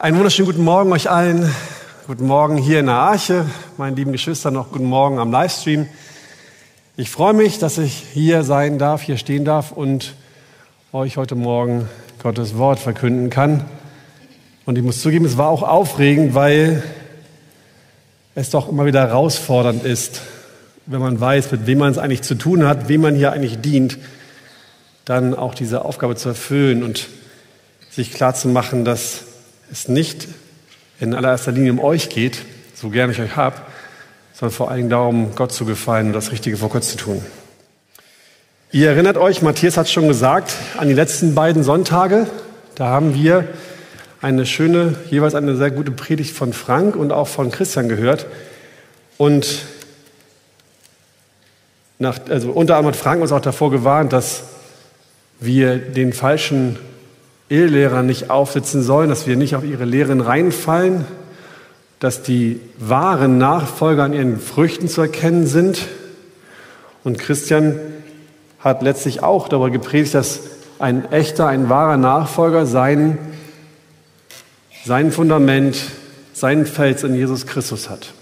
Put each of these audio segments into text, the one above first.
Einen wunderschönen guten Morgen euch allen. Guten Morgen hier in der Arche, meinen lieben Geschwistern, noch guten Morgen am Livestream. Ich freue mich, dass ich hier sein darf, hier stehen darf und euch heute Morgen Gottes Wort verkünden kann. Und ich muss zugeben, es war auch aufregend, weil es doch immer wieder herausfordernd ist, wenn man weiß, mit wem man es eigentlich zu tun hat, wem man hier eigentlich dient, dann auch diese Aufgabe zu erfüllen und sich klar zu machen, dass es nicht in allererster Linie um euch geht, so gern ich euch habe, sondern vor allem darum, Gott zu gefallen und das Richtige vor Gott zu tun. Ihr erinnert euch, Matthias hat schon gesagt, an die letzten beiden Sonntage, da haben wir eine schöne, jeweils eine sehr gute Predigt von Frank und auch von Christian gehört. Und nach, also unter anderem hat Frank uns auch davor gewarnt, dass wir den falschen Ehelehrern nicht aufsitzen sollen, dass wir nicht auf ihre Lehren reinfallen, dass die wahren Nachfolger an ihren Früchten zu erkennen sind. Und Christian hat letztlich auch darüber gepredigt, dass ein echter, ein wahrer Nachfolger sein, sein Fundament, seinen Fels in Jesus Christus hat.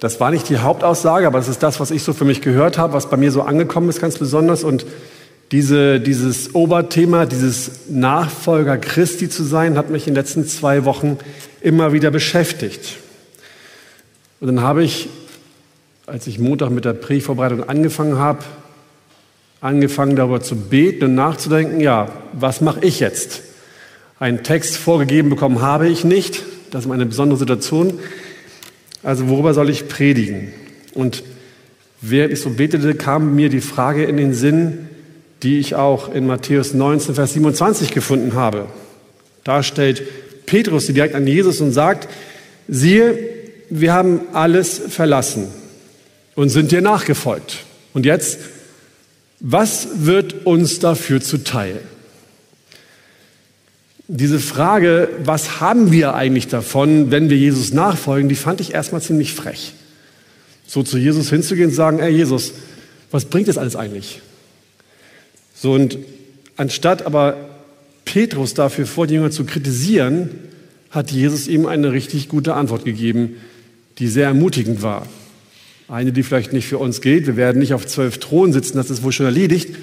Das war nicht die Hauptaussage, aber das ist das, was ich so für mich gehört habe, was bei mir so angekommen ist, ganz besonders. Und diese, dieses Oberthema, dieses Nachfolger Christi zu sein, hat mich in den letzten zwei Wochen immer wieder beschäftigt. Und dann habe ich, als ich Montag mit der Predigtvorbereitung angefangen habe, angefangen darüber zu beten und nachzudenken, ja, was mache ich jetzt? Einen Text vorgegeben bekommen habe ich nicht. Das ist eine besondere Situation. Also worüber soll ich predigen? Und während ich so betete, kam mir die Frage in den Sinn, die ich auch in Matthäus 19, Vers 27 gefunden habe. Da stellt Petrus sie direkt an Jesus und sagt, siehe, wir haben alles verlassen und sind dir nachgefolgt. Und jetzt, was wird uns dafür zuteil? Diese Frage, was haben wir eigentlich davon, wenn wir Jesus nachfolgen, die fand ich erstmal ziemlich frech. So zu Jesus hinzugehen und sagen, ey Jesus, was bringt das alles eigentlich? So, und anstatt aber Petrus dafür vor die Jünger zu kritisieren, hat Jesus ihm eine richtig gute Antwort gegeben, die sehr ermutigend war. Eine, die vielleicht nicht für uns gilt. Wir werden nicht auf zwölf Thronen sitzen, das ist wohl schon erledigt.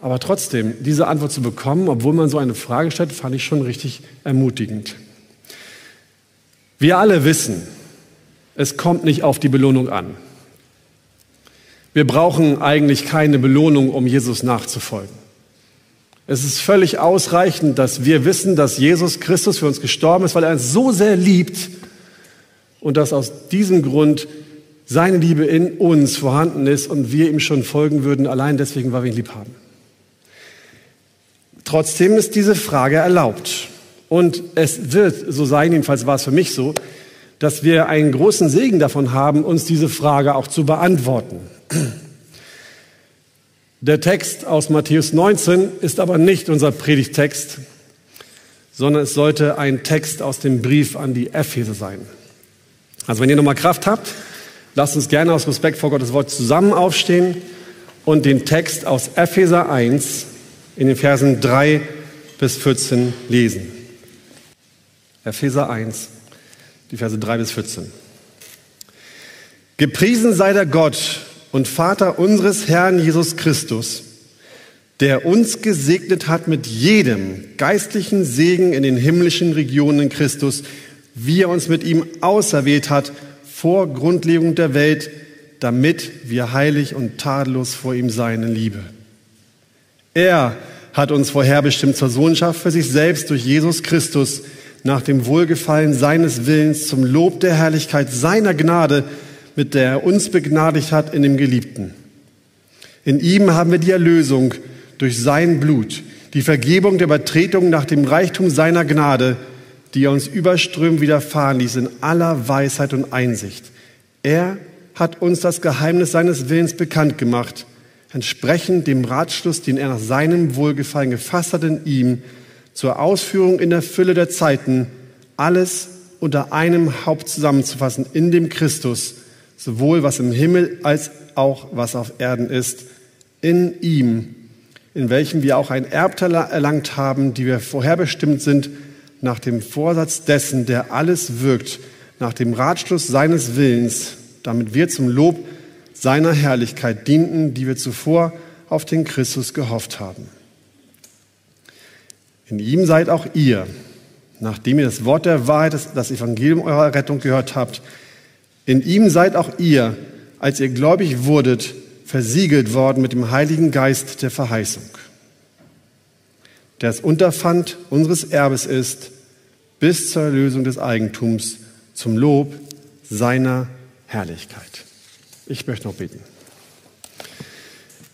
Aber trotzdem, diese Antwort zu bekommen, obwohl man so eine Frage stellt, fand ich schon richtig ermutigend. Wir alle wissen, es kommt nicht auf die Belohnung an. Wir brauchen eigentlich keine Belohnung, um Jesus nachzufolgen. Es ist völlig ausreichend, dass wir wissen, dass Jesus Christus für uns gestorben ist, weil er uns so sehr liebt und dass aus diesem Grund seine Liebe in uns vorhanden ist und wir ihm schon folgen würden, allein deswegen, weil wir ihn lieb haben. Trotzdem ist diese Frage erlaubt. Und es wird so sein, jedenfalls war es für mich so, dass wir einen großen Segen davon haben, uns diese Frage auch zu beantworten. Der Text aus Matthäus 19 ist aber nicht unser Predigtext, sondern es sollte ein Text aus dem Brief an die Epheser sein. Also wenn ihr nochmal Kraft habt, lasst uns gerne aus Respekt vor Gottes Wort zusammen aufstehen und den Text aus Epheser 1 in den Versen 3 bis 14 lesen. Epheser 1, die Verse 3 bis 14. Gepriesen sei der Gott und Vater unseres Herrn Jesus Christus, der uns gesegnet hat mit jedem geistlichen Segen in den himmlischen Regionen Christus, wie er uns mit ihm auserwählt hat vor Grundlegung der Welt, damit wir heilig und tadellos vor ihm seien in Liebe. Er hat uns vorherbestimmt zur Sohnschaft für sich selbst durch Jesus Christus nach dem Wohlgefallen seines Willens zum Lob der Herrlichkeit seiner Gnade, mit der er uns begnadigt hat in dem Geliebten. In ihm haben wir die Erlösung durch sein Blut, die Vergebung der Übertretungen nach dem Reichtum seiner Gnade, die er uns überströmt widerfahren ließ in aller Weisheit und Einsicht. Er hat uns das Geheimnis seines Willens bekannt gemacht, entsprechend dem Ratschluss, den er nach seinem Wohlgefallen gefasst hat in ihm, zur Ausführung in der Fülle der Zeiten, alles unter einem Haupt zusammenzufassen, in dem Christus, sowohl was im Himmel als auch was auf Erden ist, in ihm, in welchem wir auch ein Erbteil erlangt haben, die wir vorherbestimmt sind, nach dem Vorsatz dessen, der alles wirkt, nach dem Ratschluss seines Willens, damit wir zum Lob seiner Herrlichkeit dienten, die wir zuvor auf den Christus gehofft haben. In ihm seid auch ihr, nachdem ihr das Wort der Wahrheit, das Evangelium eurer Rettung gehört habt, in ihm seid auch ihr, als ihr gläubig wurdet, versiegelt worden mit dem Heiligen Geist der Verheißung, der das Unterpfand unseres Erbes ist, bis zur Erlösung des Eigentums, zum Lob seiner Herrlichkeit. Ich möchte noch beten.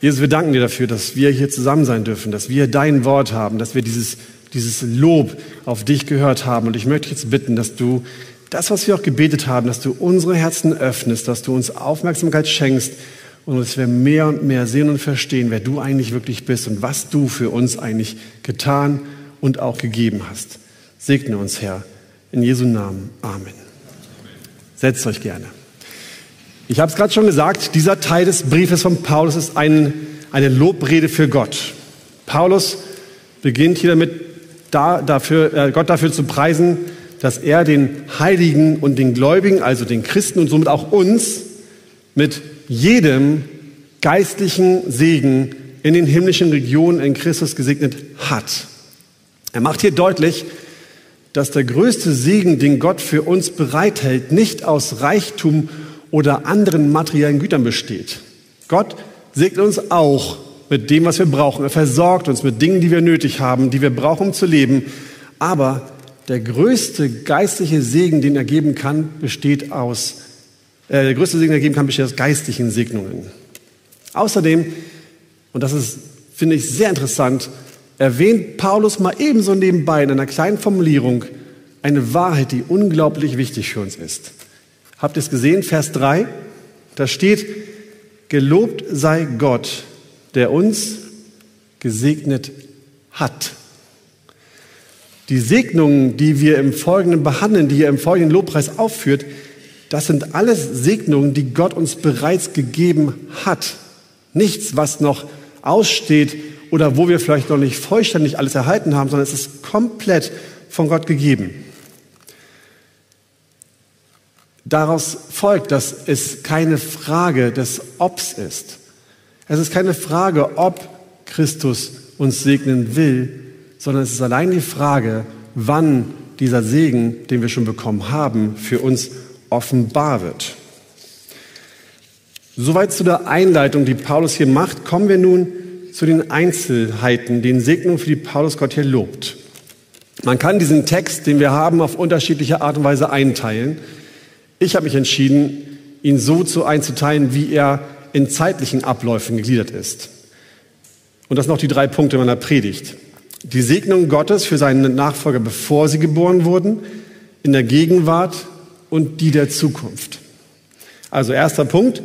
Jesus, wir danken dir dafür, dass wir hier zusammen sein dürfen, dass wir dein Wort haben, dass wir dieses, dieses Lob auf dich gehört haben. Und ich möchte jetzt bitten, dass du das, was wir auch gebetet haben, dass du unsere Herzen öffnest, dass du uns Aufmerksamkeit schenkst und dass wir mehr und mehr sehen und verstehen, wer du eigentlich wirklich bist und was du für uns eigentlich getan und auch gegeben hast. Segne uns, Herr, in Jesu Namen. Amen. Setzt euch gerne. Ich habe es gerade schon gesagt, dieser Teil des Briefes von Paulus ist ein, eine Lobrede für Gott. Paulus beginnt hier damit, da, dafür, äh, Gott dafür zu preisen, dass er den Heiligen und den Gläubigen, also den Christen und somit auch uns, mit jedem geistlichen Segen in den himmlischen Regionen in Christus gesegnet hat. Er macht hier deutlich, dass der größte Segen, den Gott für uns bereithält, nicht aus Reichtum oder anderen materiellen Gütern besteht. Gott segnet uns auch mit dem, was wir brauchen. Er versorgt uns mit Dingen, die wir nötig haben, die wir brauchen, um zu leben. Aber der größte geistliche Segen, den er geben kann, besteht aus, äh, der größte Segen, den er geben kann, besteht aus geistlichen Segnungen. Außerdem, und das ist, finde ich, sehr interessant, erwähnt Paulus mal ebenso nebenbei in einer kleinen Formulierung eine Wahrheit, die unglaublich wichtig für uns ist. Habt ihr es gesehen? Vers 3. Da steht, gelobt sei Gott, der uns gesegnet hat. Die Segnungen, die wir im Folgenden behandeln, die er im folgenden Lobpreis aufführt, das sind alles Segnungen, die Gott uns bereits gegeben hat. Nichts, was noch aussteht oder wo wir vielleicht noch nicht vollständig alles erhalten haben, sondern es ist komplett von Gott gegeben. Daraus folgt, dass es keine Frage des Obs ist. Es ist keine Frage, ob Christus uns segnen will, sondern es ist allein die Frage, wann dieser Segen, den wir schon bekommen haben, für uns offenbar wird. Soweit zu der Einleitung, die Paulus hier macht, kommen wir nun zu den Einzelheiten, den Segnungen, für die Paulus Gott hier lobt. Man kann diesen Text, den wir haben, auf unterschiedliche Art und Weise einteilen. Ich habe mich entschieden, ihn so zu einzuteilen, wie er in zeitlichen Abläufen gegliedert ist. Und das noch die drei Punkte meiner Predigt. Die Segnung Gottes für seine Nachfolger, bevor sie geboren wurden, in der Gegenwart und die der Zukunft. Also erster Punkt,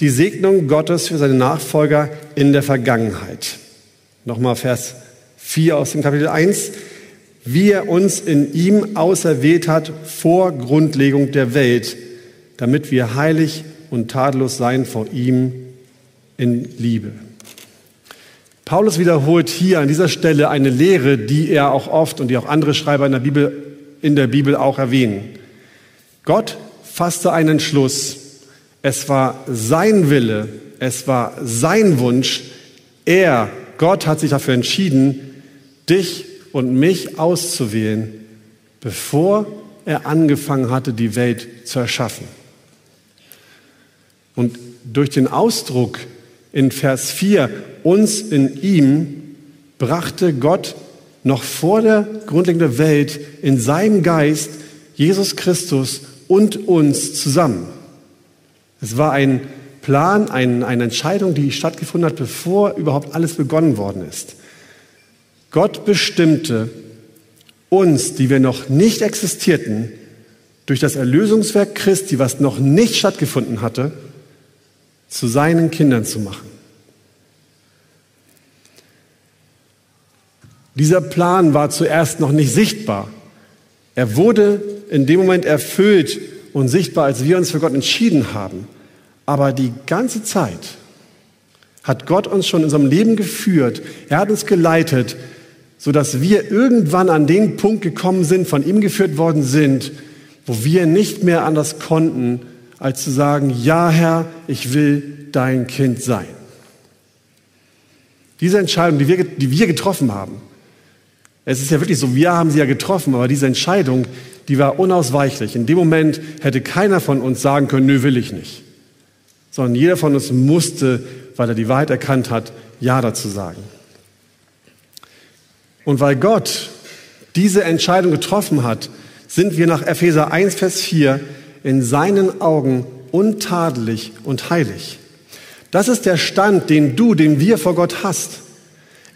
die Segnung Gottes für seine Nachfolger in der Vergangenheit. Nochmal Vers 4 aus dem Kapitel 1 wie er uns in ihm auserwählt hat vor Grundlegung der Welt, damit wir heilig und tadellos sein vor ihm in Liebe. Paulus wiederholt hier an dieser Stelle eine Lehre, die er auch oft und die auch andere Schreiber in der Bibel, in der Bibel auch erwähnen. Gott fasste einen Schluss. Es war sein Wille, es war sein Wunsch. Er, Gott hat sich dafür entschieden, dich und mich auszuwählen, bevor er angefangen hatte, die Welt zu erschaffen. Und durch den Ausdruck in Vers 4, uns in ihm, brachte Gott noch vor der grundlegenden Welt in seinem Geist Jesus Christus und uns zusammen. Es war ein Plan, ein, eine Entscheidung, die stattgefunden hat, bevor überhaupt alles begonnen worden ist. Gott bestimmte uns, die wir noch nicht existierten, durch das Erlösungswerk Christi, was noch nicht stattgefunden hatte, zu seinen Kindern zu machen. Dieser Plan war zuerst noch nicht sichtbar. Er wurde in dem Moment erfüllt und sichtbar, als wir uns für Gott entschieden haben. Aber die ganze Zeit hat Gott uns schon in unserem Leben geführt. Er hat uns geleitet sodass wir irgendwann an den Punkt gekommen sind, von ihm geführt worden sind, wo wir nicht mehr anders konnten, als zu sagen, ja Herr, ich will dein Kind sein. Diese Entscheidung, die wir, die wir getroffen haben, es ist ja wirklich so, wir haben sie ja getroffen, aber diese Entscheidung, die war unausweichlich. In dem Moment hätte keiner von uns sagen können, nö, will ich nicht. Sondern jeder von uns musste, weil er die Wahrheit erkannt hat, Ja dazu sagen. Und weil Gott diese Entscheidung getroffen hat, sind wir nach Epheser 1, Vers 4 in seinen Augen untadelig und heilig. Das ist der Stand, den du, den wir vor Gott hast.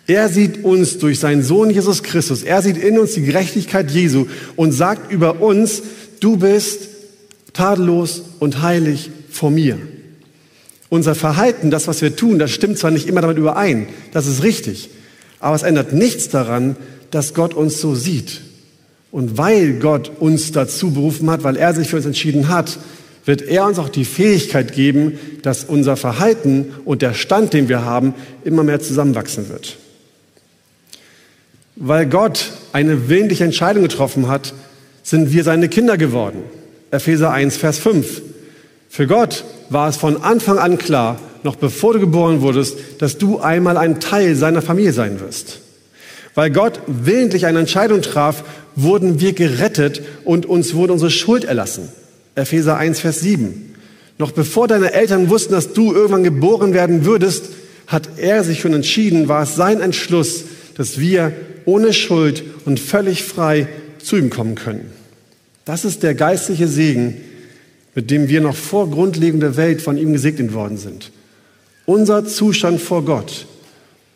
Er sieht uns durch seinen Sohn Jesus Christus. Er sieht in uns die Gerechtigkeit Jesu und sagt über uns, du bist tadellos und heilig vor mir. Unser Verhalten, das, was wir tun, das stimmt zwar nicht immer damit überein, das ist richtig, aber es ändert nichts daran, dass Gott uns so sieht. Und weil Gott uns dazu berufen hat, weil er sich für uns entschieden hat, wird er uns auch die Fähigkeit geben, dass unser Verhalten und der Stand, den wir haben, immer mehr zusammenwachsen wird. Weil Gott eine willentliche Entscheidung getroffen hat, sind wir seine Kinder geworden. Epheser 1, Vers 5. Für Gott war es von Anfang an klar, noch bevor du geboren wurdest, dass du einmal ein Teil seiner Familie sein wirst. Weil Gott willentlich eine Entscheidung traf, wurden wir gerettet und uns wurde unsere Schuld erlassen. Epheser 1, Vers 7. Noch bevor deine Eltern wussten, dass du irgendwann geboren werden würdest, hat er sich schon entschieden, war es sein Entschluss, dass wir ohne Schuld und völlig frei zu ihm kommen können. Das ist der geistliche Segen, mit dem wir noch vor Grundlegung der Welt von ihm gesegnet worden sind. Unser Zustand vor Gott,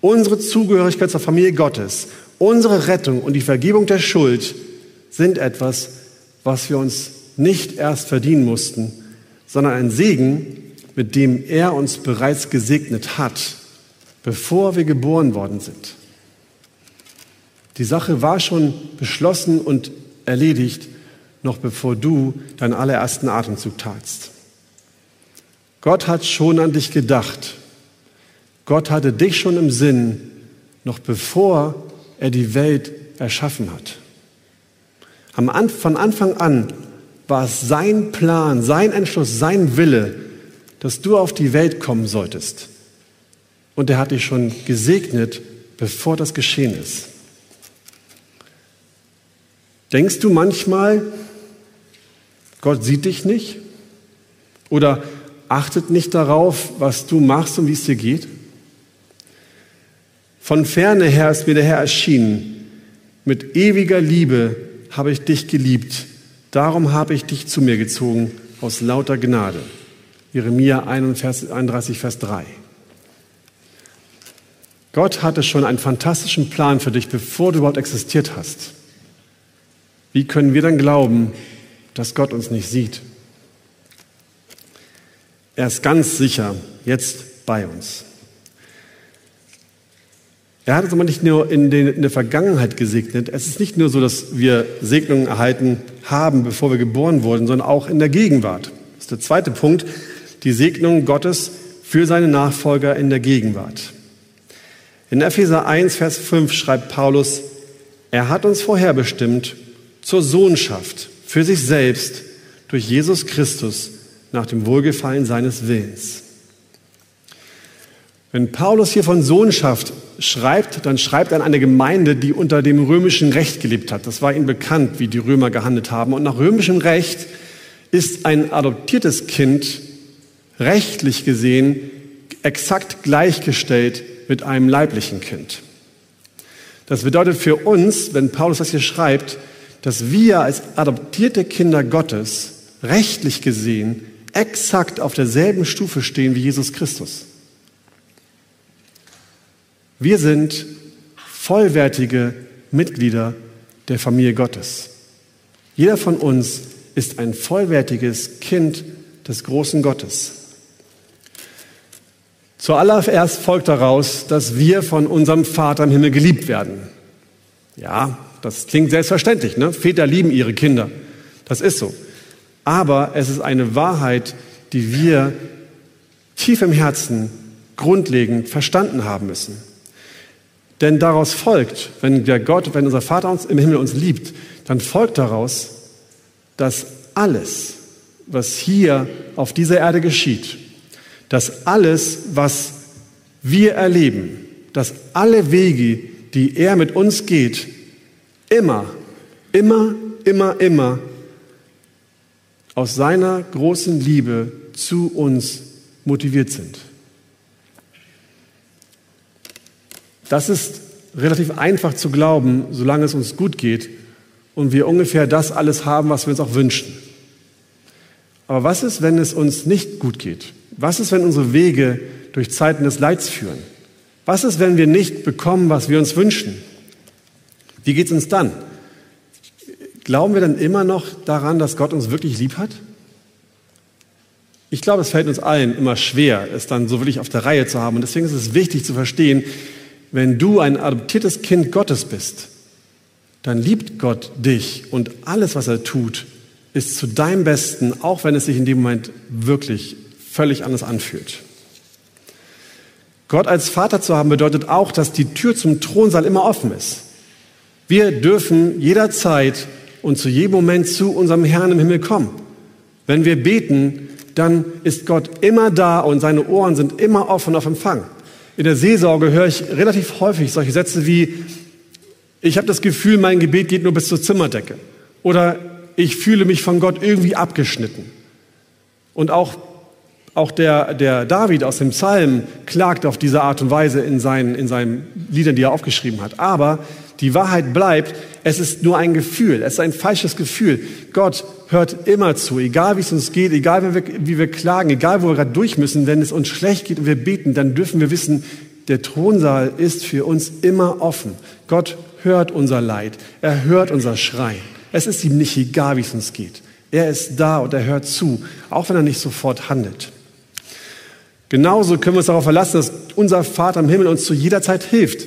unsere Zugehörigkeit zur Familie Gottes, unsere Rettung und die Vergebung der Schuld sind etwas, was wir uns nicht erst verdienen mussten, sondern ein Segen, mit dem er uns bereits gesegnet hat, bevor wir geboren worden sind. Die Sache war schon beschlossen und erledigt, noch bevor du deinen allerersten Atemzug tatst. Gott hat schon an dich gedacht Gott hatte dich schon im Sinn, noch bevor er die Welt erschaffen hat. Von Anfang an war es sein Plan, sein Entschluss, sein Wille, dass du auf die Welt kommen solltest. Und er hat dich schon gesegnet, bevor das geschehen ist. Denkst du manchmal, Gott sieht dich nicht? Oder achtet nicht darauf, was du machst und wie es dir geht? Von ferne her ist mir der Herr erschienen. Mit ewiger Liebe habe ich dich geliebt. Darum habe ich dich zu mir gezogen aus lauter Gnade. Jeremia 31, Vers 3. Gott hatte schon einen fantastischen Plan für dich, bevor du überhaupt existiert hast. Wie können wir dann glauben, dass Gott uns nicht sieht? Er ist ganz sicher jetzt bei uns. Er hat uns aber nicht nur in, den, in, der Vergangenheit gesegnet. Es ist nicht nur so, dass wir Segnungen erhalten haben, bevor wir geboren wurden, sondern auch in der Gegenwart. Das ist der zweite Punkt, die Segnung Gottes für seine Nachfolger in der Gegenwart. In Epheser 1, Vers 5 schreibt Paulus, er hat uns vorherbestimmt zur Sohnschaft für sich selbst durch Jesus Christus nach dem Wohlgefallen seines Willens. Wenn Paulus hier von Sohnschaft schreibt, dann schreibt er an eine Gemeinde, die unter dem römischen Recht gelebt hat. Das war ihnen bekannt, wie die Römer gehandelt haben. Und nach römischem Recht ist ein adoptiertes Kind rechtlich gesehen exakt gleichgestellt mit einem leiblichen Kind. Das bedeutet für uns, wenn Paulus das hier schreibt, dass wir als adoptierte Kinder Gottes rechtlich gesehen exakt auf derselben Stufe stehen wie Jesus Christus. Wir sind vollwertige Mitglieder der Familie Gottes. Jeder von uns ist ein vollwertiges Kind des großen Gottes. Zuallererst folgt daraus, dass wir von unserem Vater im Himmel geliebt werden. Ja, das klingt selbstverständlich. Ne? Väter lieben ihre Kinder. Das ist so. Aber es ist eine Wahrheit, die wir tief im Herzen grundlegend verstanden haben müssen. Denn daraus folgt, wenn der Gott, wenn unser Vater uns im Himmel uns liebt, dann folgt daraus, dass alles, was hier auf dieser Erde geschieht, dass alles, was wir erleben, dass alle Wege, die er mit uns geht, immer, immer, immer, immer aus seiner großen Liebe zu uns motiviert sind. Das ist relativ einfach zu glauben, solange es uns gut geht und wir ungefähr das alles haben, was wir uns auch wünschen. Aber was ist, wenn es uns nicht gut geht? Was ist, wenn unsere Wege durch Zeiten des Leids führen? Was ist, wenn wir nicht bekommen, was wir uns wünschen? Wie geht es uns dann? Glauben wir dann immer noch daran, dass Gott uns wirklich lieb hat? Ich glaube, es fällt uns allen immer schwer, es dann so wirklich auf der Reihe zu haben. Und deswegen ist es wichtig zu verstehen, wenn du ein adoptiertes Kind Gottes bist, dann liebt Gott dich und alles, was er tut, ist zu deinem Besten, auch wenn es sich in dem Moment wirklich völlig anders anfühlt. Gott als Vater zu haben bedeutet auch, dass die Tür zum Thronsaal immer offen ist. Wir dürfen jederzeit und zu jedem Moment zu unserem Herrn im Himmel kommen. Wenn wir beten, dann ist Gott immer da und seine Ohren sind immer offen auf Empfang. In der Seelsorge höre ich relativ häufig solche Sätze wie, ich habe das Gefühl, mein Gebet geht nur bis zur Zimmerdecke. Oder ich fühle mich von Gott irgendwie abgeschnitten. Und auch, auch der, der David aus dem Psalm klagt auf diese Art und Weise in seinen, in seinen Liedern, die er aufgeschrieben hat. Aber die Wahrheit bleibt, es ist nur ein Gefühl, es ist ein falsches Gefühl. Gott hört immer zu, egal wie es uns geht, egal wie wir, wie wir klagen, egal wo wir gerade durch müssen, wenn es uns schlecht geht und wir beten, dann dürfen wir wissen, der Thronsaal ist für uns immer offen. Gott hört unser Leid, er hört unser Schreien. Es ist ihm nicht egal, wie es uns geht. Er ist da und er hört zu, auch wenn er nicht sofort handelt. Genauso können wir uns darauf verlassen, dass unser Vater im Himmel uns zu jeder Zeit hilft.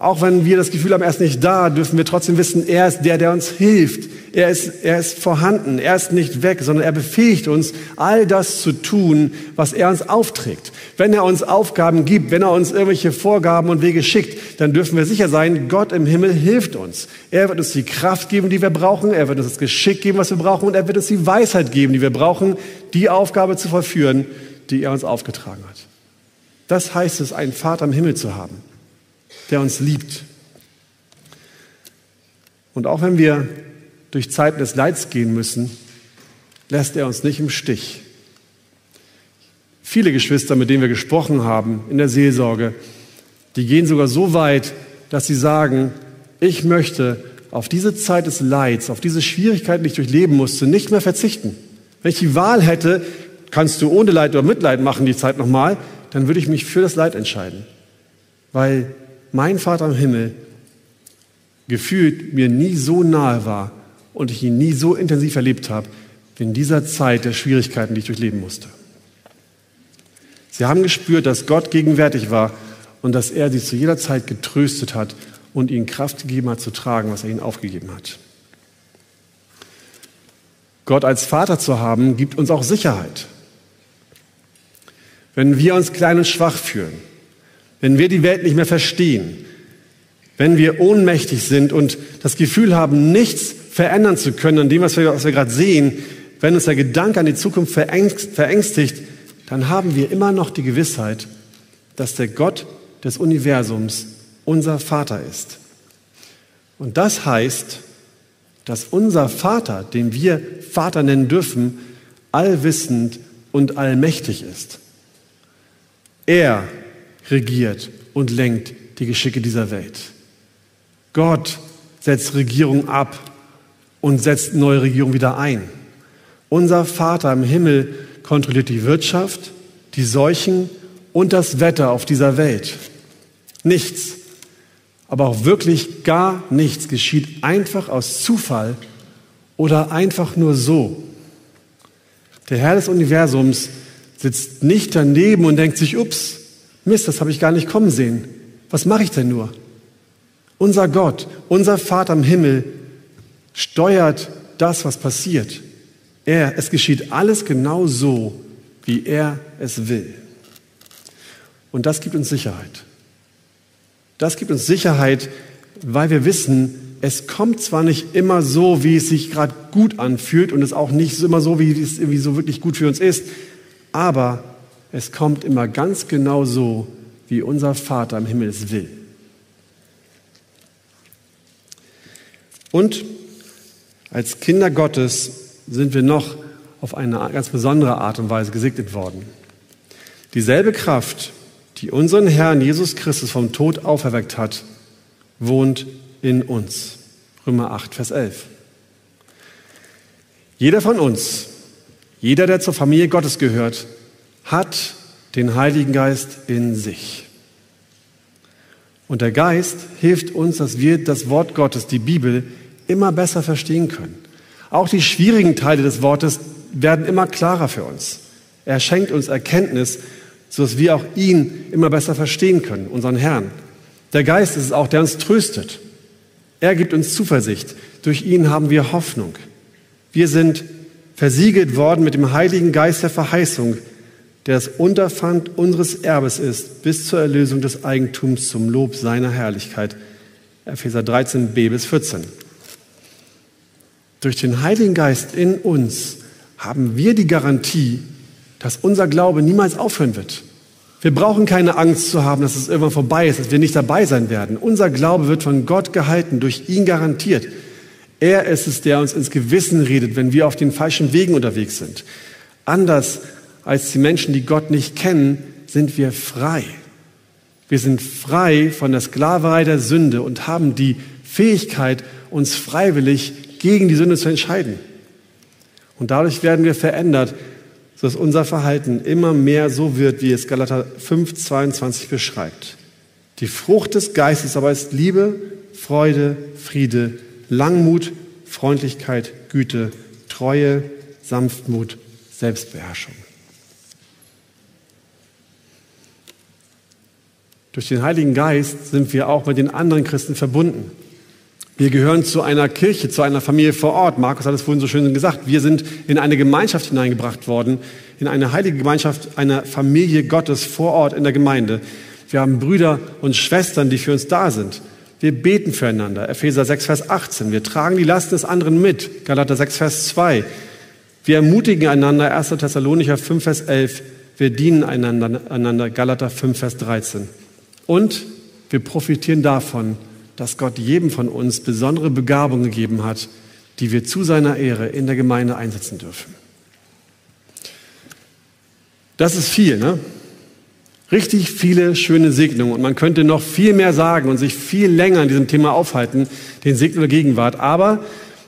Auch wenn wir das Gefühl haben, er ist nicht da, dürfen wir trotzdem wissen, er ist der, der uns hilft. Er ist, er ist vorhanden. Er ist nicht weg, sondern er befähigt uns, all das zu tun, was er uns aufträgt. Wenn er uns Aufgaben gibt, wenn er uns irgendwelche Vorgaben und Wege schickt, dann dürfen wir sicher sein, Gott im Himmel hilft uns. Er wird uns die Kraft geben, die wir brauchen. Er wird uns das Geschick geben, was wir brauchen. Und er wird uns die Weisheit geben, die wir brauchen, die Aufgabe zu verführen, die er uns aufgetragen hat. Das heißt es, einen Vater im Himmel zu haben der uns liebt. Und auch wenn wir durch Zeiten des Leids gehen müssen, lässt er uns nicht im Stich. Viele Geschwister, mit denen wir gesprochen haben in der Seelsorge, die gehen sogar so weit, dass sie sagen, ich möchte auf diese Zeit des Leids, auf diese Schwierigkeiten, die ich durchleben musste, nicht mehr verzichten. Wenn ich die Wahl hätte, kannst du ohne Leid oder Mitleid machen die Zeit nochmal, dann würde ich mich für das Leid entscheiden. Weil mein Vater im Himmel gefühlt mir nie so nahe war und ich ihn nie so intensiv erlebt habe, wie in dieser Zeit der Schwierigkeiten, die ich durchleben musste. Sie haben gespürt, dass Gott gegenwärtig war und dass er sie zu jeder Zeit getröstet hat und ihnen Kraft gegeben hat zu tragen, was er ihnen aufgegeben hat. Gott als Vater zu haben, gibt uns auch Sicherheit. Wenn wir uns klein und schwach fühlen, wenn wir die Welt nicht mehr verstehen, wenn wir ohnmächtig sind und das Gefühl haben, nichts verändern zu können an dem, was wir, was wir gerade sehen, wenn uns der Gedanke an die Zukunft verängstigt, dann haben wir immer noch die Gewissheit, dass der Gott des Universums unser Vater ist. Und das heißt, dass unser Vater, den wir Vater nennen dürfen, allwissend und allmächtig ist. Er regiert und lenkt die Geschicke dieser Welt. Gott setzt Regierung ab und setzt neue Regierung wieder ein. Unser Vater im Himmel kontrolliert die Wirtschaft, die Seuchen und das Wetter auf dieser Welt. Nichts, aber auch wirklich gar nichts geschieht einfach aus Zufall oder einfach nur so. Der Herr des Universums sitzt nicht daneben und denkt sich, ups, Mist, das habe ich gar nicht kommen sehen. Was mache ich denn nur? Unser Gott, unser Vater im Himmel steuert das, was passiert. Er, es geschieht alles genau so, wie er es will. Und das gibt uns Sicherheit. Das gibt uns Sicherheit, weil wir wissen, es kommt zwar nicht immer so, wie es sich gerade gut anfühlt und es auch nicht immer so, wie es irgendwie so wirklich gut für uns ist, aber es kommt immer ganz genau so, wie unser Vater im Himmel es will. Und als Kinder Gottes sind wir noch auf eine ganz besondere Art und Weise gesegnet worden. Dieselbe Kraft, die unseren Herrn Jesus Christus vom Tod auferweckt hat, wohnt in uns. Römer 8, Vers 11. Jeder von uns, jeder, der zur Familie Gottes gehört, hat den Heiligen Geist in sich. Und der Geist hilft uns, dass wir das Wort Gottes, die Bibel, immer besser verstehen können. Auch die schwierigen Teile des Wortes werden immer klarer für uns. Er schenkt uns Erkenntnis, sodass wir auch ihn immer besser verstehen können, unseren Herrn. Der Geist ist es auch, der uns tröstet. Er gibt uns Zuversicht. Durch ihn haben wir Hoffnung. Wir sind versiegelt worden mit dem Heiligen Geist der Verheißung, der das Unterpfand unseres Erbes ist, bis zur Erlösung des Eigentums zum Lob seiner Herrlichkeit. Epheser 13b bis 14. Durch den Heiligen Geist in uns haben wir die Garantie, dass unser Glaube niemals aufhören wird. Wir brauchen keine Angst zu haben, dass es irgendwann vorbei ist, dass wir nicht dabei sein werden. Unser Glaube wird von Gott gehalten, durch ihn garantiert. Er ist es, der uns ins Gewissen redet, wenn wir auf den falschen Wegen unterwegs sind. Anders als die Menschen, die Gott nicht kennen, sind wir frei. Wir sind frei von der Sklaverei der Sünde und haben die Fähigkeit, uns freiwillig gegen die Sünde zu entscheiden. Und dadurch werden wir verändert, sodass unser Verhalten immer mehr so wird, wie es Galater 5, 22 beschreibt. Die Frucht des Geistes aber ist Liebe, Freude, Friede, Langmut, Freundlichkeit, Güte, Treue, Sanftmut, Selbstbeherrschung. Durch den Heiligen Geist sind wir auch mit den anderen Christen verbunden. Wir gehören zu einer Kirche, zu einer Familie vor Ort. Markus hat es vorhin so schön gesagt. Wir sind in eine Gemeinschaft hineingebracht worden, in eine heilige Gemeinschaft einer Familie Gottes vor Ort in der Gemeinde. Wir haben Brüder und Schwestern, die für uns da sind. Wir beten füreinander. Epheser 6, Vers 18. Wir tragen die Last des anderen mit. Galater 6, Vers 2. Wir ermutigen einander. 1. Thessalonicher 5, Vers 11. Wir dienen einander. Galater 5, Vers 13. Und wir profitieren davon, dass Gott jedem von uns besondere Begabungen gegeben hat, die wir zu seiner Ehre in der Gemeinde einsetzen dürfen. Das ist viel, ne? Richtig viele schöne Segnungen. Und man könnte noch viel mehr sagen und sich viel länger an diesem Thema aufhalten, den Segen der Gegenwart. Aber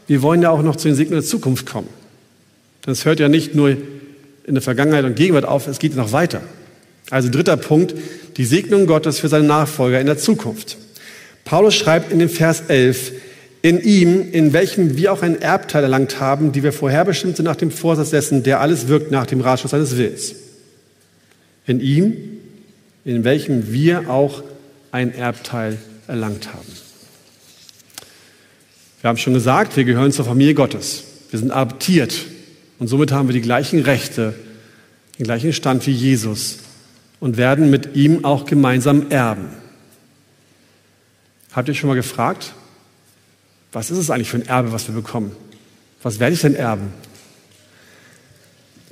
wir wollen ja auch noch zu den Segnungen der Zukunft kommen. Das hört ja nicht nur in der Vergangenheit und Gegenwart auf, es geht noch weiter. Also dritter Punkt, die Segnung Gottes für seine Nachfolger in der Zukunft. Paulus schreibt in dem Vers 11, in ihm, in welchem wir auch einen Erbteil erlangt haben, die wir vorherbestimmt sind nach dem Vorsatz dessen, der alles wirkt nach dem Ratschluss seines Willens. In ihm, in welchem wir auch ein Erbteil erlangt haben. Wir haben schon gesagt, wir gehören zur Familie Gottes. Wir sind adoptiert und somit haben wir die gleichen Rechte, den gleichen Stand wie Jesus und werden mit ihm auch gemeinsam erben. Habt ihr schon mal gefragt, was ist es eigentlich für ein Erbe, was wir bekommen? Was werde ich denn erben?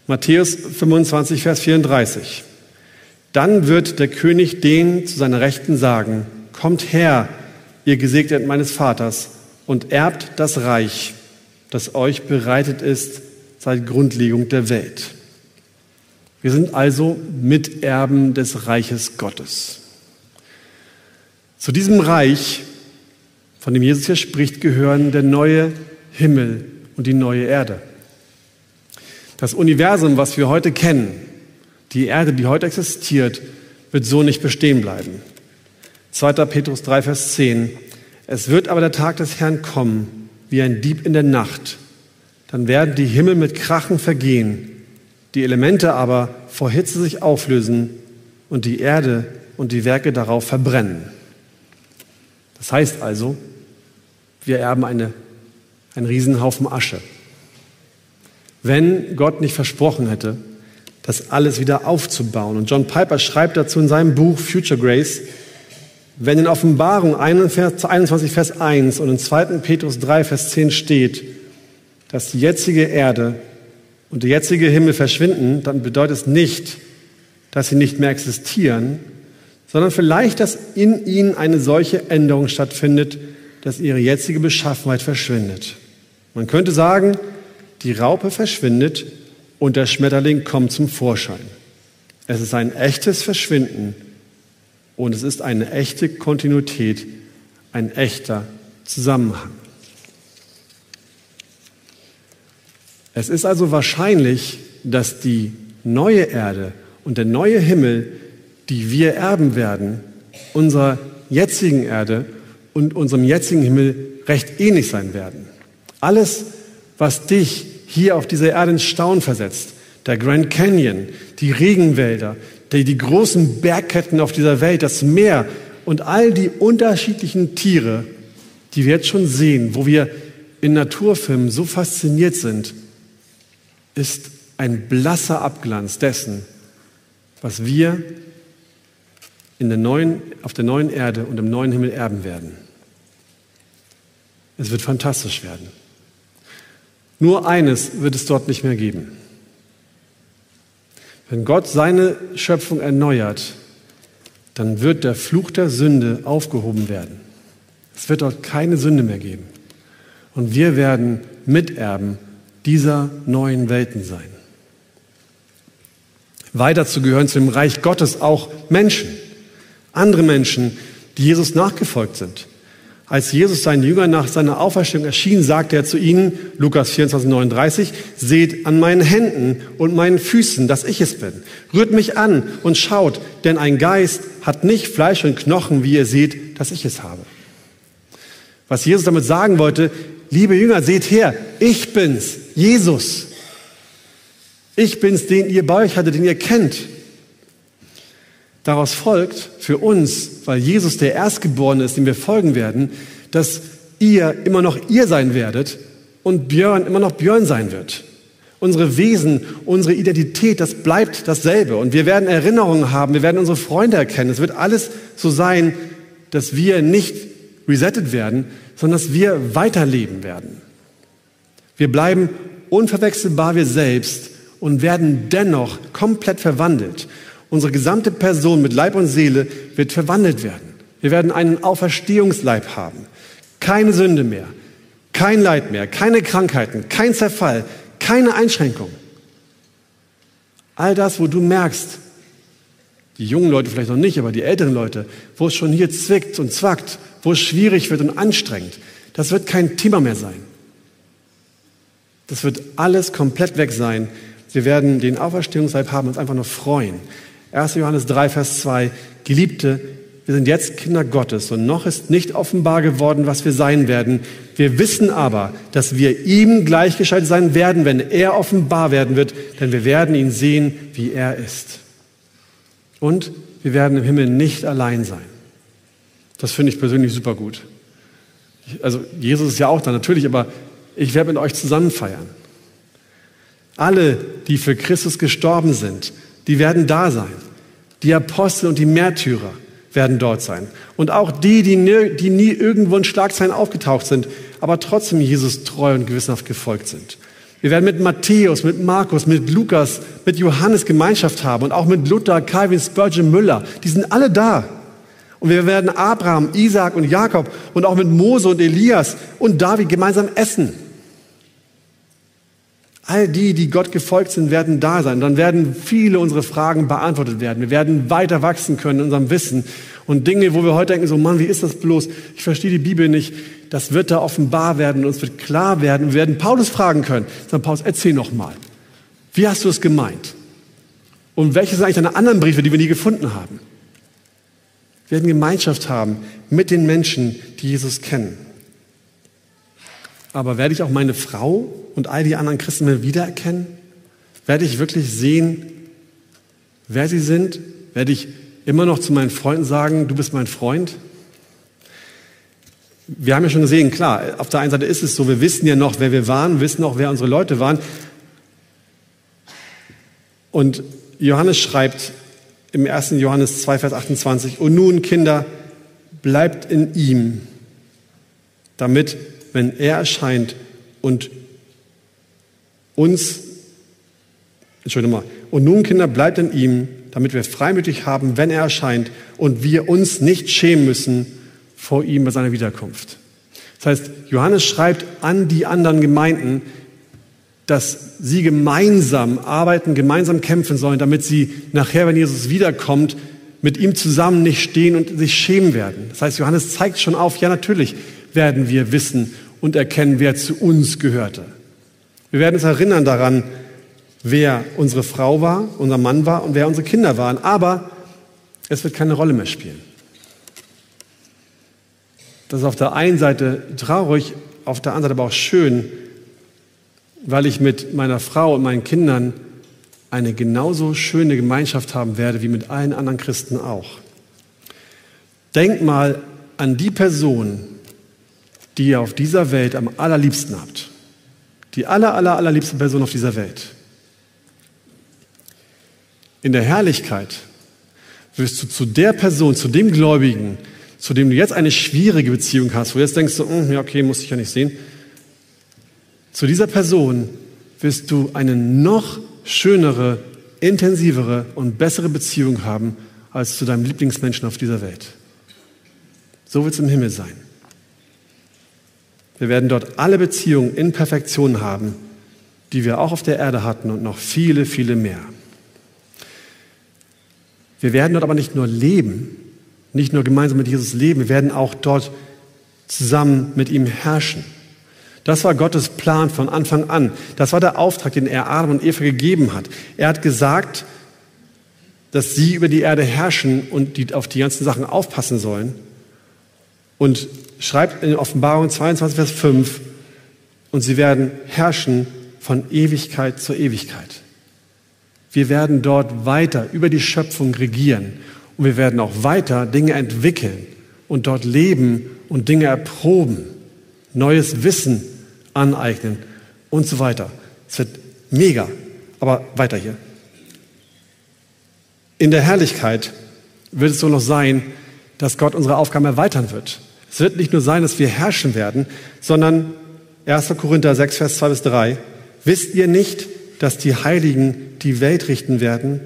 Matthäus 25, Vers 34. Dann wird der König den zu seiner Rechten sagen, kommt her, ihr Gesegneten meines Vaters, und erbt das Reich, das euch bereitet ist seit Grundlegung der Welt. Wir sind also Miterben des Reiches Gottes. Zu diesem Reich, von dem Jesus hier spricht, gehören der neue Himmel und die neue Erde. Das Universum, was wir heute kennen, die Erde, die heute existiert, wird so nicht bestehen bleiben. 2. Petrus 3, Vers 10. Es wird aber der Tag des Herrn kommen, wie ein Dieb in der Nacht. Dann werden die Himmel mit Krachen vergehen, die Elemente aber vor Hitze sich auflösen und die Erde und die Werke darauf verbrennen. Das heißt also, wir erben eine, einen Riesenhaufen Asche. Wenn Gott nicht versprochen hätte, das alles wieder aufzubauen. Und John Piper schreibt dazu in seinem Buch Future Grace, Wenn in Offenbarung 21, Vers 1 und in 2. Petrus 3, Vers 10 steht, dass die jetzige Erde und der jetzige Himmel verschwinden, dann bedeutet es nicht, dass sie nicht mehr existieren, sondern vielleicht, dass in ihnen eine solche Änderung stattfindet, dass ihre jetzige Beschaffenheit verschwindet. Man könnte sagen, die Raupe verschwindet und der Schmetterling kommt zum Vorschein. Es ist ein echtes Verschwinden und es ist eine echte Kontinuität, ein echter Zusammenhang. Es ist also wahrscheinlich, dass die neue Erde und der neue Himmel, die wir erben werden, unserer jetzigen Erde und unserem jetzigen Himmel recht ähnlich sein werden. Alles, was dich hier auf dieser Erde ins Staunen versetzt, der Grand Canyon, die Regenwälder, die, die großen Bergketten auf dieser Welt, das Meer und all die unterschiedlichen Tiere, die wir jetzt schon sehen, wo wir in Naturfilmen so fasziniert sind, ist ein blasser Abglanz dessen, was wir in der neuen, auf der neuen Erde und im neuen Himmel erben werden. Es wird fantastisch werden. Nur eines wird es dort nicht mehr geben. Wenn Gott seine Schöpfung erneuert, dann wird der Fluch der Sünde aufgehoben werden. Es wird dort keine Sünde mehr geben. Und wir werden Miterben dieser neuen Welten sein. Weiter zu gehören zu dem Reich Gottes auch Menschen, andere Menschen, die Jesus nachgefolgt sind. Als Jesus seinen Jüngern nach seiner Auferstehung erschien, sagte er zu ihnen, Lukas 24, 39, seht an meinen Händen und meinen Füßen, dass ich es bin. Rührt mich an und schaut, denn ein Geist hat nicht Fleisch und Knochen, wie ihr seht, dass ich es habe. Was Jesus damit sagen wollte, liebe Jünger, seht her, ich bin's, Jesus. Ich bin's, den ihr bei euch hattet, den ihr kennt. Daraus folgt für uns, weil Jesus der Erstgeborene ist, dem wir folgen werden, dass ihr immer noch ihr sein werdet und Björn immer noch Björn sein wird. Unsere Wesen, unsere Identität, das bleibt dasselbe. Und wir werden Erinnerungen haben, wir werden unsere Freunde erkennen. Es wird alles so sein, dass wir nicht resettet werden, sondern dass wir weiterleben werden. Wir bleiben unverwechselbar wir selbst und werden dennoch komplett verwandelt. Unsere gesamte Person mit Leib und Seele wird verwandelt werden. Wir werden einen Auferstehungsleib haben. Keine Sünde mehr, kein Leid mehr, keine Krankheiten, kein Zerfall, keine Einschränkung. All das, wo du merkst, die jungen Leute vielleicht noch nicht, aber die älteren Leute, wo es schon hier zwickt und zwackt, wo es schwierig wird und anstrengend, das wird kein Thema mehr sein. Das wird alles komplett weg sein. Wir werden den Auferstehungsleib haben und uns einfach nur freuen. 1. Johannes 3, Vers 2, Geliebte, wir sind jetzt Kinder Gottes und noch ist nicht offenbar geworden, was wir sein werden. Wir wissen aber, dass wir ihm gleichgeschaltet sein werden, wenn er offenbar werden wird, denn wir werden ihn sehen, wie er ist. Und wir werden im Himmel nicht allein sein. Das finde ich persönlich super gut. Also Jesus ist ja auch da natürlich, aber ich werde mit euch zusammen feiern. Alle, die für Christus gestorben sind, die werden da sein. Die Apostel und die Märtyrer werden dort sein. Und auch die, die nie, die nie irgendwo in Schlagzeilen aufgetaucht sind, aber trotzdem Jesus treu und gewissenhaft gefolgt sind. Wir werden mit Matthäus, mit Markus, mit Lukas, mit Johannes Gemeinschaft haben und auch mit Luther, Calvin, Spurgeon, Müller. Die sind alle da. Und wir werden Abraham, Isaac und Jakob und auch mit Mose und Elias und David gemeinsam essen. All die, die Gott gefolgt sind, werden da sein. Dann werden viele unserer Fragen beantwortet werden. Wir werden weiter wachsen können in unserem Wissen. Und Dinge, wo wir heute denken, so Mann, wie ist das bloß? Ich verstehe die Bibel nicht. Das wird da offenbar werden und es wird klar werden. Wir werden Paulus fragen können. Sagen, Paulus, erzähl noch mal. Wie hast du es gemeint? Und welche sind eigentlich deine anderen Briefe, die wir nie gefunden haben? Wir werden Gemeinschaft haben mit den Menschen, die Jesus kennen. Aber werde ich auch meine Frau und all die anderen Christen wiedererkennen? Werde ich wirklich sehen, wer sie sind? Werde ich immer noch zu meinen Freunden sagen, du bist mein Freund? Wir haben ja schon gesehen, klar, auf der einen Seite ist es so, wir wissen ja noch, wer wir waren, wissen auch, wer unsere Leute waren. Und Johannes schreibt im 1. Johannes 2, Vers 28, und nun, Kinder, bleibt in ihm, damit, wenn er erscheint und uns, Entschuldigung mal, und nun, Kinder, bleibt in ihm, damit wir freimütig haben, wenn er erscheint und wir uns nicht schämen müssen vor ihm bei seiner Wiederkunft. Das heißt, Johannes schreibt an die anderen Gemeinden, dass sie gemeinsam arbeiten, gemeinsam kämpfen sollen, damit sie nachher, wenn Jesus wiederkommt, mit ihm zusammen nicht stehen und sich schämen werden. Das heißt, Johannes zeigt schon auf, ja natürlich werden wir wissen und erkennen, wer zu uns gehörte. Wir werden uns erinnern daran, wer unsere Frau war, unser Mann war und wer unsere Kinder waren. Aber es wird keine Rolle mehr spielen. Das ist auf der einen Seite traurig, auf der anderen Seite aber auch schön, weil ich mit meiner Frau und meinen Kindern eine genauso schöne Gemeinschaft haben werde wie mit allen anderen Christen auch. Denk mal an die Person, die ihr auf dieser Welt am allerliebsten habt. Die aller, aller, allerliebste Person auf dieser Welt. In der Herrlichkeit wirst du zu der Person, zu dem Gläubigen, zu dem du jetzt eine schwierige Beziehung hast, wo du jetzt denkst, so, hm, ja, okay, muss ich ja nicht sehen, zu dieser Person wirst du eine noch schönere, intensivere und bessere Beziehung haben als zu deinem Lieblingsmenschen auf dieser Welt. So wird es im Himmel sein. Wir werden dort alle Beziehungen in Perfektion haben, die wir auch auf der Erde hatten und noch viele, viele mehr. Wir werden dort aber nicht nur leben, nicht nur gemeinsam mit Jesus leben, wir werden auch dort zusammen mit ihm herrschen. Das war Gottes Plan von Anfang an. Das war der Auftrag, den er Adam und Eva gegeben hat. Er hat gesagt, dass sie über die Erde herrschen und die auf die ganzen Sachen aufpassen sollen. Und schreibt in Offenbarung 22, Vers 5, und sie werden herrschen von Ewigkeit zur Ewigkeit. Wir werden dort weiter über die Schöpfung regieren und wir werden auch weiter Dinge entwickeln und dort leben und Dinge erproben neues Wissen aneignen und so weiter. Es wird mega. Aber weiter hier. In der Herrlichkeit wird es so noch sein, dass Gott unsere Aufgaben erweitern wird. Es wird nicht nur sein, dass wir herrschen werden, sondern 1. Korinther 6, Vers 2 bis 3. Wisst ihr nicht, dass die Heiligen die Welt richten werden?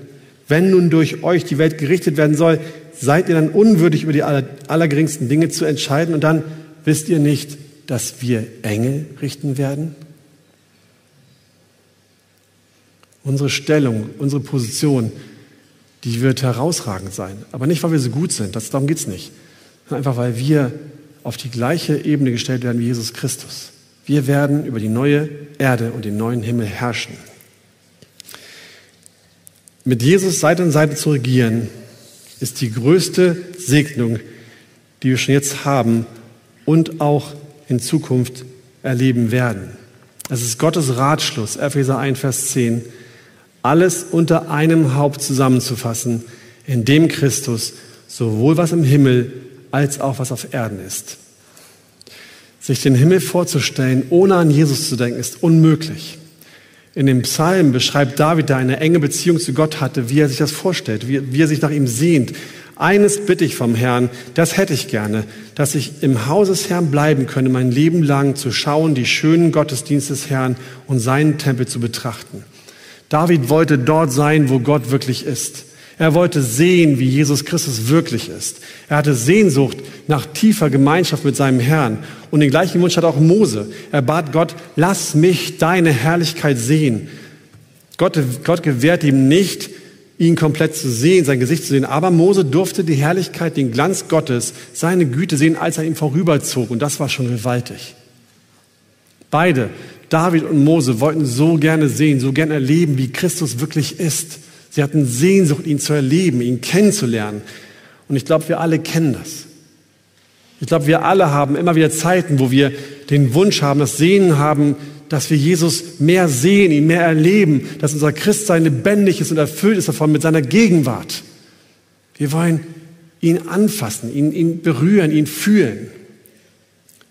Wenn nun durch euch die Welt gerichtet werden soll, seid ihr dann unwürdig, über die allergeringsten Dinge zu entscheiden? Und dann wisst ihr nicht, dass wir Engel richten werden? Unsere Stellung, unsere Position, die wird herausragend sein. Aber nicht, weil wir so gut sind, das, darum geht es nicht. Einfach, weil wir auf die gleiche Ebene gestellt werden wie Jesus Christus. Wir werden über die neue Erde und den neuen Himmel herrschen. Mit Jesus Seite an Seite zu regieren, ist die größte Segnung, die wir schon jetzt haben und auch in Zukunft erleben werden. Es ist Gottes Ratschluss, Epheser 1, Vers 10, alles unter einem Haupt zusammenzufassen, in dem Christus sowohl was im Himmel als auch was auf Erden ist. Sich den Himmel vorzustellen, ohne an Jesus zu denken, ist unmöglich. In dem Psalm beschreibt David, der eine enge Beziehung zu Gott hatte, wie er sich das vorstellt, wie, wie er sich nach ihm sehnt, eines bitte ich vom Herrn, das hätte ich gerne, dass ich im Haus des Herrn bleiben könne, mein Leben lang zu schauen, die schönen Gottesdienste des Herrn und seinen Tempel zu betrachten. David wollte dort sein, wo Gott wirklich ist. Er wollte sehen, wie Jesus Christus wirklich ist. Er hatte Sehnsucht nach tiefer Gemeinschaft mit seinem Herrn. Und den gleichen Wunsch hat auch Mose. Er bat Gott, lass mich deine Herrlichkeit sehen. Gott, Gott gewährt ihm nicht ihn komplett zu sehen, sein Gesicht zu sehen. Aber Mose durfte die Herrlichkeit, den Glanz Gottes, seine Güte sehen, als er ihm vorüberzog. Und das war schon gewaltig. Beide, David und Mose, wollten so gerne sehen, so gerne erleben, wie Christus wirklich ist. Sie hatten Sehnsucht, ihn zu erleben, ihn kennenzulernen. Und ich glaube, wir alle kennen das. Ich glaube, wir alle haben immer wieder Zeiten, wo wir den Wunsch haben, das Sehnen haben, dass wir Jesus mehr sehen, ihn mehr erleben, dass unser Christsein lebendig ist und erfüllt ist davon mit seiner Gegenwart. Wir wollen ihn anfassen, ihn, ihn berühren, ihn fühlen.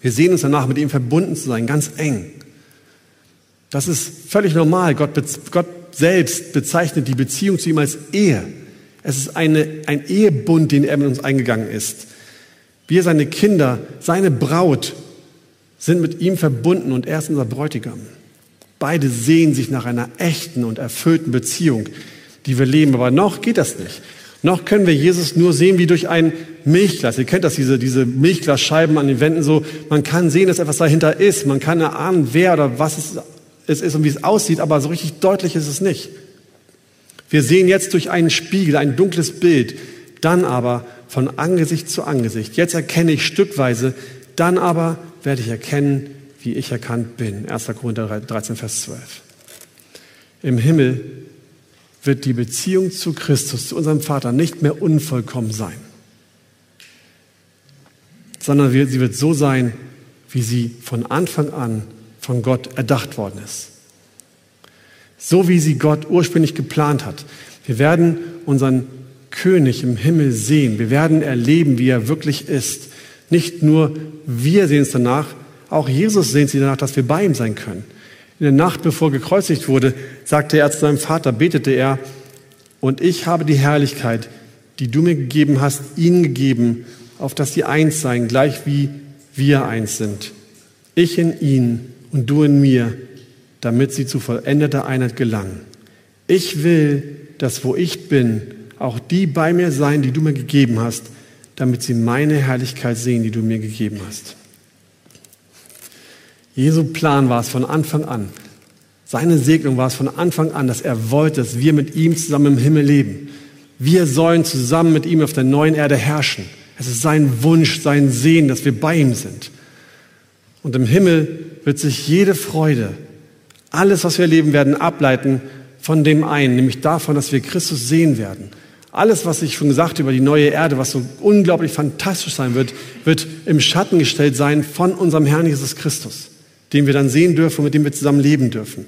Wir sehen uns danach, mit ihm verbunden zu sein, ganz eng. Das ist völlig normal. Gott, Gott selbst bezeichnet die Beziehung zu ihm als Ehe. Es ist eine, ein Ehebund, den er mit uns eingegangen ist. Wir, seine Kinder, seine Braut, sind mit ihm verbunden und er ist unser Bräutigam. Beide sehen sich nach einer echten und erfüllten Beziehung, die wir leben. Aber noch geht das nicht. Noch können wir Jesus nur sehen wie durch ein Milchglas. Ihr kennt das, diese, diese Milchglasscheiben an den Wänden so. Man kann sehen, dass etwas dahinter ist. Man kann erahnen, wer oder was es, es ist und wie es aussieht, aber so richtig deutlich ist es nicht. Wir sehen jetzt durch einen Spiegel, ein dunkles Bild, dann aber von Angesicht zu Angesicht. Jetzt erkenne ich stückweise, dann aber werde ich erkennen, wie ich erkannt bin. 1. Korinther 13, Vers 12. Im Himmel wird die Beziehung zu Christus, zu unserem Vater, nicht mehr unvollkommen sein, sondern sie wird so sein, wie sie von Anfang an von Gott erdacht worden ist. So wie sie Gott ursprünglich geplant hat. Wir werden unseren König im Himmel sehen. Wir werden erleben, wie er wirklich ist. Nicht nur wir sehen es danach, auch Jesus sehnt sich danach, dass wir bei ihm sein können. In der Nacht, bevor gekreuzigt wurde, sagte er zu seinem Vater, betete er, und ich habe die Herrlichkeit, die du mir gegeben hast, ihnen gegeben, auf dass sie eins seien, gleich wie wir eins sind. Ich in ihnen und du in mir, damit sie zu vollendeter Einheit gelangen. Ich will, dass wo ich bin, auch die bei mir sein, die du mir gegeben hast, damit sie meine Herrlichkeit sehen, die du mir gegeben hast. Jesu Plan war es von Anfang an. Seine Segnung war es von Anfang an, dass er wollte, dass wir mit ihm zusammen im Himmel leben. Wir sollen zusammen mit ihm auf der neuen Erde herrschen. Es ist sein Wunsch, sein Sehen, dass wir bei ihm sind. Und im Himmel wird sich jede Freude, alles, was wir erleben werden, ableiten von dem einen, nämlich davon, dass wir Christus sehen werden. Alles, was ich schon gesagt habe über die neue Erde, was so unglaublich fantastisch sein wird, wird im Schatten gestellt sein von unserem Herrn Jesus Christus den wir dann sehen dürfen und mit dem wir zusammen leben dürfen.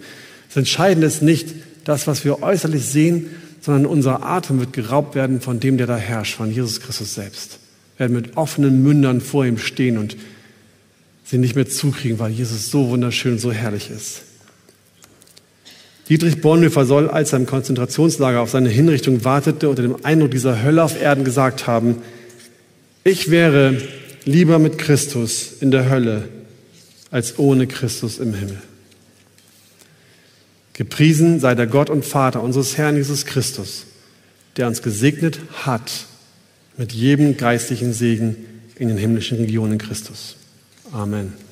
Das Entscheidende ist nicht das, was wir äußerlich sehen, sondern unser Atem wird geraubt werden von dem, der da herrscht, von Jesus Christus selbst. Wir werden mit offenen Mündern vor ihm stehen und sie nicht mehr zukriegen, weil Jesus so wunderschön und so herrlich ist. Dietrich Bonhoeffer soll, als er im Konzentrationslager auf seine Hinrichtung wartete, unter dem Eindruck dieser Hölle auf Erden gesagt haben, ich wäre lieber mit Christus in der Hölle als ohne Christus im Himmel. Gepriesen sei der Gott und Vater unseres Herrn Jesus Christus, der uns gesegnet hat mit jedem geistlichen Segen in den himmlischen Regionen Christus. Amen.